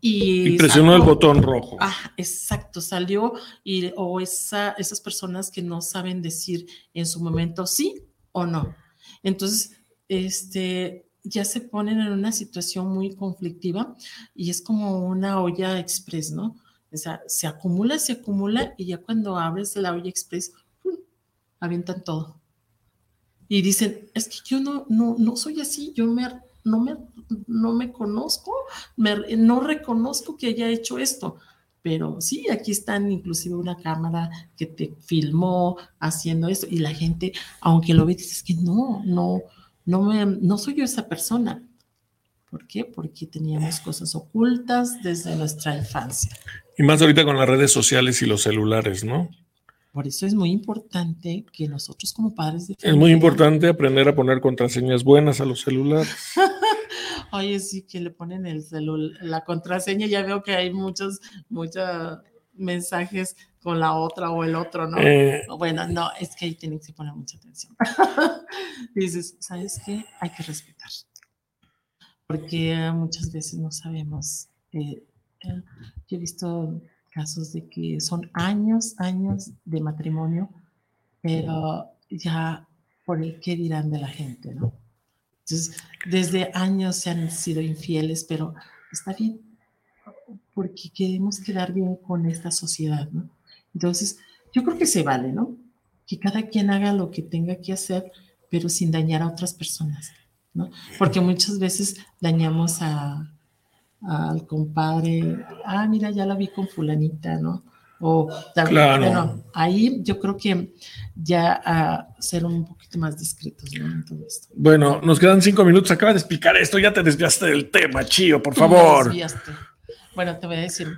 y, presionó el botón rojo. Ah, exacto, salió y o esa, esas personas que no saben decir en su momento sí o no. Entonces, este, ya se ponen en una situación muy conflictiva y es como una olla express, ¿no? O sea, se acumula, se acumula y ya cuando abres la olla express, avientan todo. Y dicen, es que yo no, no, no soy así, yo me no me, no me conozco, no reconozco que haya hecho esto. Pero sí, aquí están inclusive una cámara que te filmó haciendo eso y la gente, aunque lo ve, dices que no, no, no, me, no soy yo esa persona. ¿Por qué? Porque teníamos cosas ocultas desde nuestra infancia. Y más ahorita con las redes sociales y los celulares, ¿no? Por eso es muy importante que nosotros como padres de Es muy importante aprender a poner contraseñas buenas a los celulares. Oye, sí, que le ponen el celular, la contraseña, ya veo que hay muchos, muchos mensajes con la otra o el otro, ¿no? Eh. Bueno, no, es que ahí tienen que poner mucha atención. Dices, ¿sabes qué? Hay que respetar. Porque muchas veces no sabemos. eh, eh, yo he visto casos de que son años, años de matrimonio, pero ya por el qué dirán de la gente, ¿no? Entonces, desde años se han sido infieles, pero está bien, porque queremos quedar bien con esta sociedad, ¿no? Entonces, yo creo que se vale, ¿no? Que cada quien haga lo que tenga que hacer, pero sin dañar a otras personas, ¿no? Porque muchas veces dañamos a, al compadre, ah, mira, ya la vi con fulanita, ¿no? O también, Claro. bueno, ahí yo creo que ya a ser un poquito más discretos, ¿no? En todo esto. Bueno, nos quedan cinco minutos. Acaba de explicar esto. Ya te desviaste del tema, Chío, por favor. desviaste. Bueno, te voy a decir.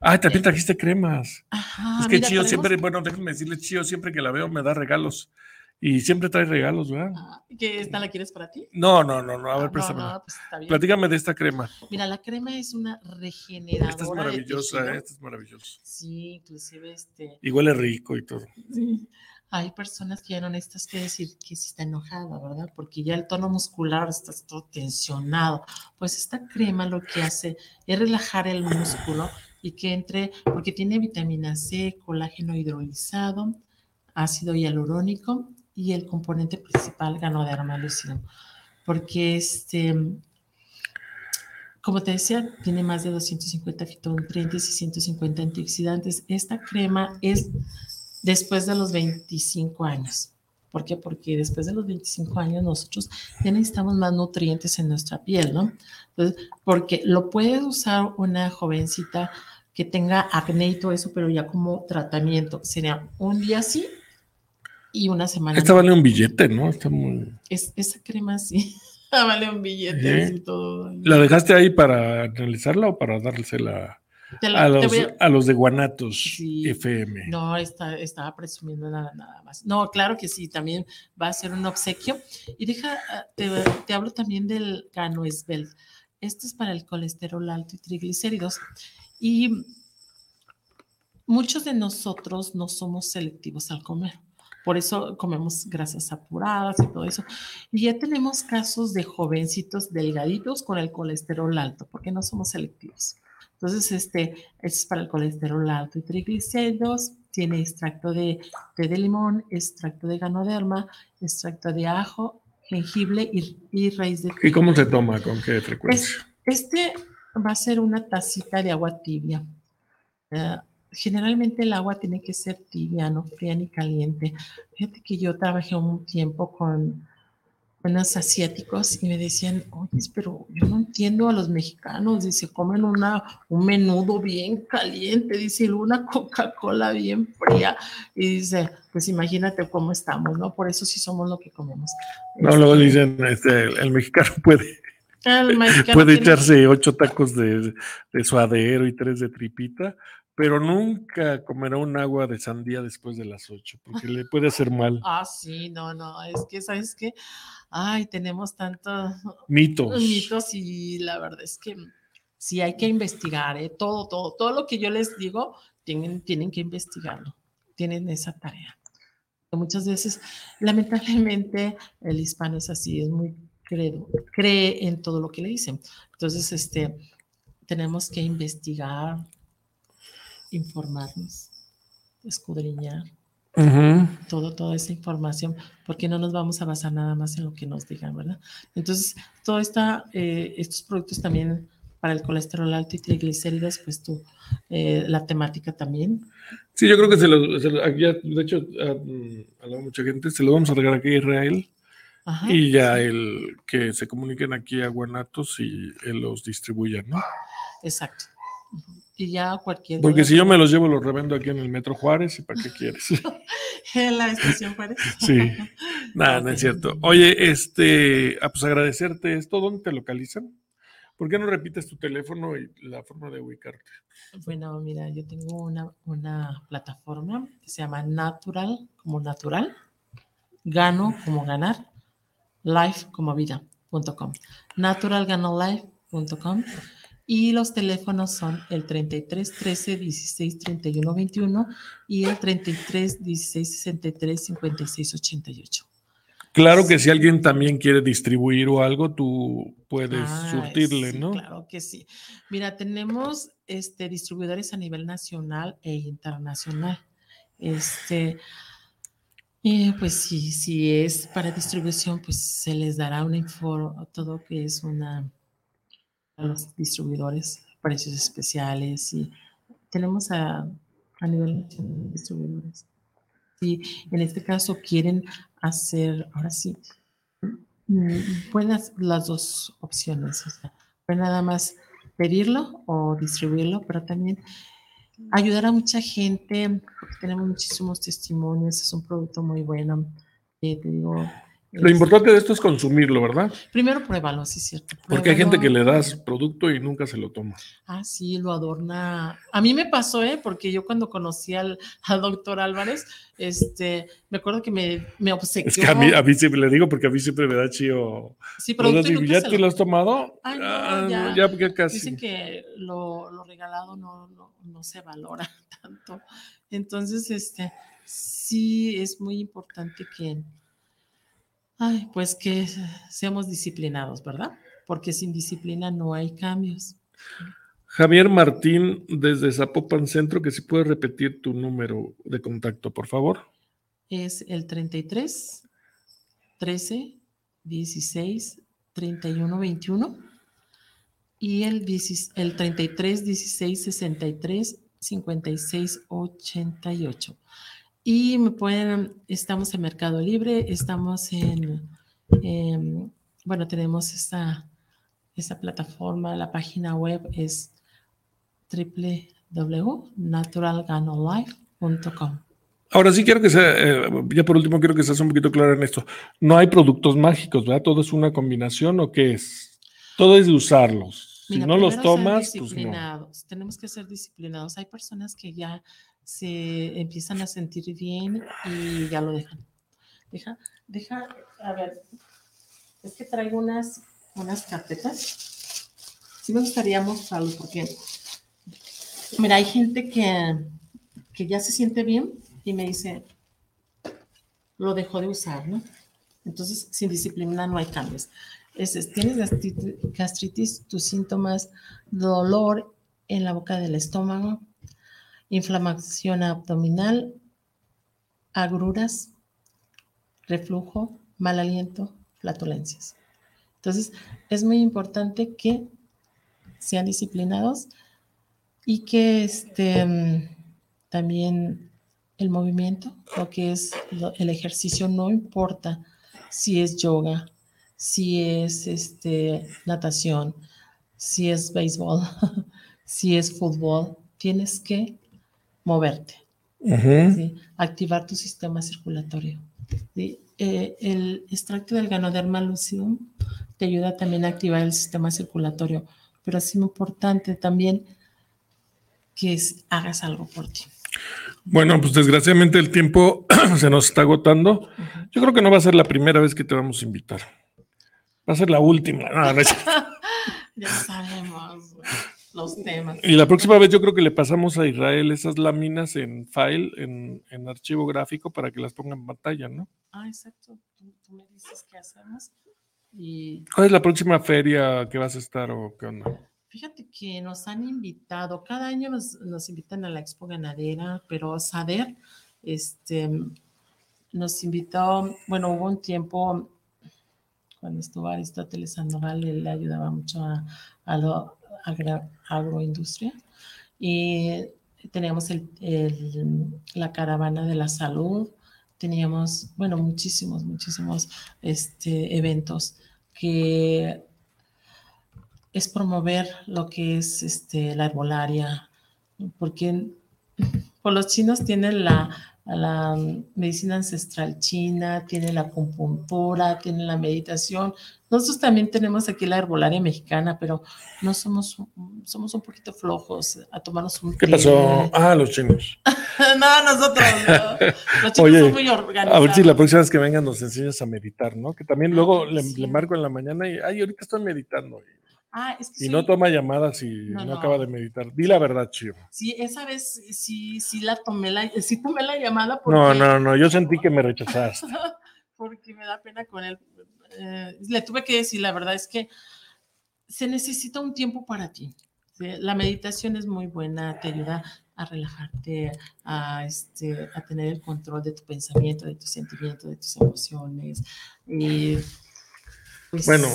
Ay, también trajiste cremas. Ajá, es que Ah, mira, Chío siempre, bueno, déjenme decirle, Chío, siempre que la veo me da regalos. Y siempre trae regalos, ¿verdad? Ah, ¿Que esta la quieres para ti? No, no, no, no. A ver, préstame. No, no, pues está bien. Platícame de esta crema. Mira, la crema es una regeneradora. Esta es maravillosa. ¿eh? Esta es maravillosa. Sí, inclusive este. Y huele rico y todo. Sí. Hay personas que ya no necesitas que decir que sí está enojada, ¿verdad? Porque ya el tono muscular está todo tensionado. Pues esta crema lo que hace es relajar el músculo y que entre, porque tiene vitamina C, colágeno hidrolizado, ácido hialurónico y el componente principal ganoderma lucidum. Porque este, como te decía, tiene más de 250 fitonutrientes y 150 antioxidantes. Esta crema es después de los 25 años. ¿Por qué? Porque después de los 25 años nosotros ya necesitamos más nutrientes en nuestra piel, ¿no? Entonces, porque lo puede usar una jovencita que tenga acné y todo eso, pero ya como tratamiento. Sería un día sí y una semana Esta vale un billete, ¿no? Está muy. Es, esa crema sí vale un billete ¿Eh? y todo. ¿La dejaste ahí para analizarla o para dársela la- a los, voy a- a los de Guanatos Sí. FM? No, está, estaba presumiendo nada, nada más. No, claro que sí, también va a ser un obsequio. Y deja, ah, te, te hablo también del Ganoesbel. Esto es para el colesterol alto y triglicéridos. Y muchos de nosotros no somos selectivos al comer. Por eso comemos grasas apuradas y todo eso. Y ya tenemos casos de jovencitos delgaditos con el colesterol alto, porque no somos selectivos. Entonces, este, este es para el colesterol alto y triglicéridos. Tiene extracto de té de limón, extracto de ganoderma, extracto de ajo, jengibre y, y raíz de ¿Y cómo se toma? ¿Con qué frecuencia? este va a ser una tacita de agua tibia. Eh, generalmente el agua tiene que ser tibia, no fría ni caliente. Fíjate que yo trabajé un tiempo con unos asiáticos y me decían, oye, pero yo no entiendo a los mexicanos, dice, comen una, un menudo bien caliente, dice, una Coca-Cola bien fría. Y dice, pues imagínate cómo estamos, ¿no? Por eso sí somos lo que comemos. No, luego Este, dicen, este, el, el mexicano puede, mexicano puede echarse ocho tacos de, de suadero y tres de tripita, pero nunca comerá un agua de sandía después de las ocho, porque le puede hacer mal. Ah, sí, no, no, es que, ¿sabes qué? Ay, tenemos tantos Mitos. mitos y la verdad es que sí hay que investigar, ¿eh? Todo, todo, todo lo que yo les digo, tienen, tienen que investigarlo, tienen esa tarea. Muchas veces, lamentablemente, el hispano es así, es muy credo, cree en todo lo que le dicen. Entonces, este, tenemos que investigar, informarnos, escudriñar todo, toda esa información, porque no nos vamos a basar nada más en lo que nos digan, ¿verdad? Entonces, todo esta, eh, estos productos también para el colesterol alto y triglicéridos, pues tú, eh, la temática también. Sí, yo creo que se lo, se lo- ya, de hecho, a, a la mucha gente se lo vamos a regalar aquí a Israel Ajá, y ya sí, el que se comuniquen aquí a Guanatos y él los distribuya, ¿no? Exacto. Y ya cualquier. Porque si yo me los llevo, los revendo aquí en el Metro Juárez, ¿y para qué quieres? en la estación Juárez. sí, nada, no es cierto. Oye, este, ah, pues agradecerte esto, ¿dónde te localizan? ¿Por qué no repites tu teléfono y la forma de ubicarte? Bueno, mira, yo tengo una, una plataforma que se llama Natural, como natural, Gano como ganar, Life como vida.com. Naturalganolife.com. Y los teléfonos son el 33 13 16 31 21 y el 33 16 63 56 88. Claro que si alguien también quiere distribuir o algo, tú puedes Ah, surtirle, sí, ¿no? Claro que sí. Mira, tenemos este, distribuidores a nivel nacional e internacional. Este, y pues sí, si es para distribución, pues se les dará una info, todo que es una a los distribuidores, precios especiales y tenemos a, a nivel nacional distribuidores. Si en este caso quieren hacer, ahora sí, mm, pueden hacer las dos opciones, o nada más pedirlo o distribuirlo, pero también ayudar a mucha gente, porque tenemos muchísimos testimonios, es un producto muy bueno. eh, te digo, Lo es- importante de esto es consumirlo, ¿verdad? Primero pruébalo, sí es cierto. Porque hay gente que le das producto y nunca se lo toma. Ah, sí, lo adorna. A mí me pasó, ¿eh? Porque yo cuando conocí al, al doctor Álvarez, este, me acuerdo que me, me obsequió. Es que a mí, a mí siempre le digo porque a mí siempre me da chío. sí, producto Digo, ¿Ya te lo- lo has tomado? Ay, no, Ah, ya. ya, porque casi. Dicen que lo, lo regalado no, no, no se valora tanto. Entonces, este, sí es muy importante que, ay, pues que seamos disciplinados, ¿verdad? Porque sin disciplina no hay cambios. Javier Martín, desde Zapopan Centro, que si puedes repetir tu número de contacto, por favor. Es el 33 13 16 31 21 y el, 10 el 33 16 63 56 88. Y me pueden, estamos en Mercado Libre, estamos en, em, bueno, tenemos esta, esta plataforma, la página web es www.naturalganolife.com. Ahora sí quiero que sea, eh, ya por último quiero que seas un poquito claro en esto. No hay productos mágicos, ¿verdad? Todo es una combinación o qué es. Todo es de usarlos. Si Mira, no los tomas, pues no. Tenemos que ser disciplinados. Hay personas que ya se empiezan a sentir bien y ya lo dejan. Deja, deja, a ver, es que traigo unas, unas carpetas. Sí me gustaría mostrarlo porque, mira, hay gente que, que ya se siente bien y me dice, lo dejó de usar, ¿no? Entonces, sin disciplina no hay cambios. Es, es, tienes gastritis, gastritis, tus síntomas, dolor en la boca del estómago, inflamación abdominal, agruras, reflujo, mal aliento, flatulencias. Entonces, es muy importante que sean disciplinados y que este, también el movimiento, lo que es el ejercicio, no importa si es yoga, si es este, natación, si es béisbol, si es fútbol, tienes que moverte, activar tu sistema circulatorio. ¿sí? Eh, el extracto del Ganoderma lucidum te ayuda también a activar el sistema circulatorio, pero es importante también que es- hagas algo por ti. Bueno, pues desgraciadamente el tiempo se nos está agotando. Yo creo que no va a ser la primera vez que te vamos a invitar. Va a ser la última. No, no es- Ya sabemos güey, los temas. Y la próxima vez yo creo que le pasamos a Israel esas láminas en file, en, en archivo gráfico, para que las ponga en pantalla, ¿no? Ah, exacto. Tú, tú me dices qué hacemos. Y ¿Cuál es la próxima feria que vas a estar o qué onda? fíjate que nos han invitado, cada año nos, nos invitan a la Expo Ganadera, pero Sader este, nos invitó, bueno, hubo un tiempo cuando estuvo Aristóteles Sandoval, él le ayudaba mucho a, a agra- agroindustria. Y teníamos el- la caravana de la salud, teníamos, bueno, muchísimos, muchísimos este, eventos que es promover lo que es este, la herbolaria, porque por los chinos tienen la, la medicina ancestral china, tienen la acupuntura, tienen la meditación. Nosotros también tenemos aquí la herbolaria mexicana, pero no somos, somos un poquito flojos a tomarnos un ¿Qué pasó? Ah, los chinos. no, nosotros no. Los chinos son muy organizados. A ver si la próxima vez que vengan nos enseñas a meditar, ¿no? Que también luego le, le, marco en la mañana y, ay, ahorita estoy meditando. Ah, es que y no toma llamadas y no, no, acaba de meditar. Di la verdad, Chío. Sí, esa vez sí, sí la tomé la, sí tomé la llamada. Porque... No, no, no, yo sentí que me rechazaste. porque me da pena con él. Eh, le tuve que decir, la verdad es que se necesita un tiempo para ti. ¿sí? La meditación es muy buena, te ayuda a relajarte, a, este, a tener el control de tu pensamiento, de tus sentimientos, de tus emociones. Y, pues, bueno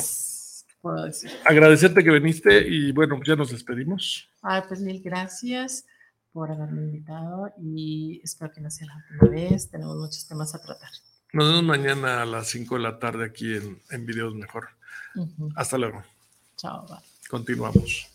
puedo decir. Agradecerte que viniste y bueno, ya nos despedimos. Ah, pues mil gracias por haberme invitado y espero que no sea la última vez. Tenemos muchos temas a tratar. Nos vemos mañana a las 5 de la tarde aquí en, en Videos Mejor. Uh -huh. Hasta luego. Chao. Bye. Continuamos.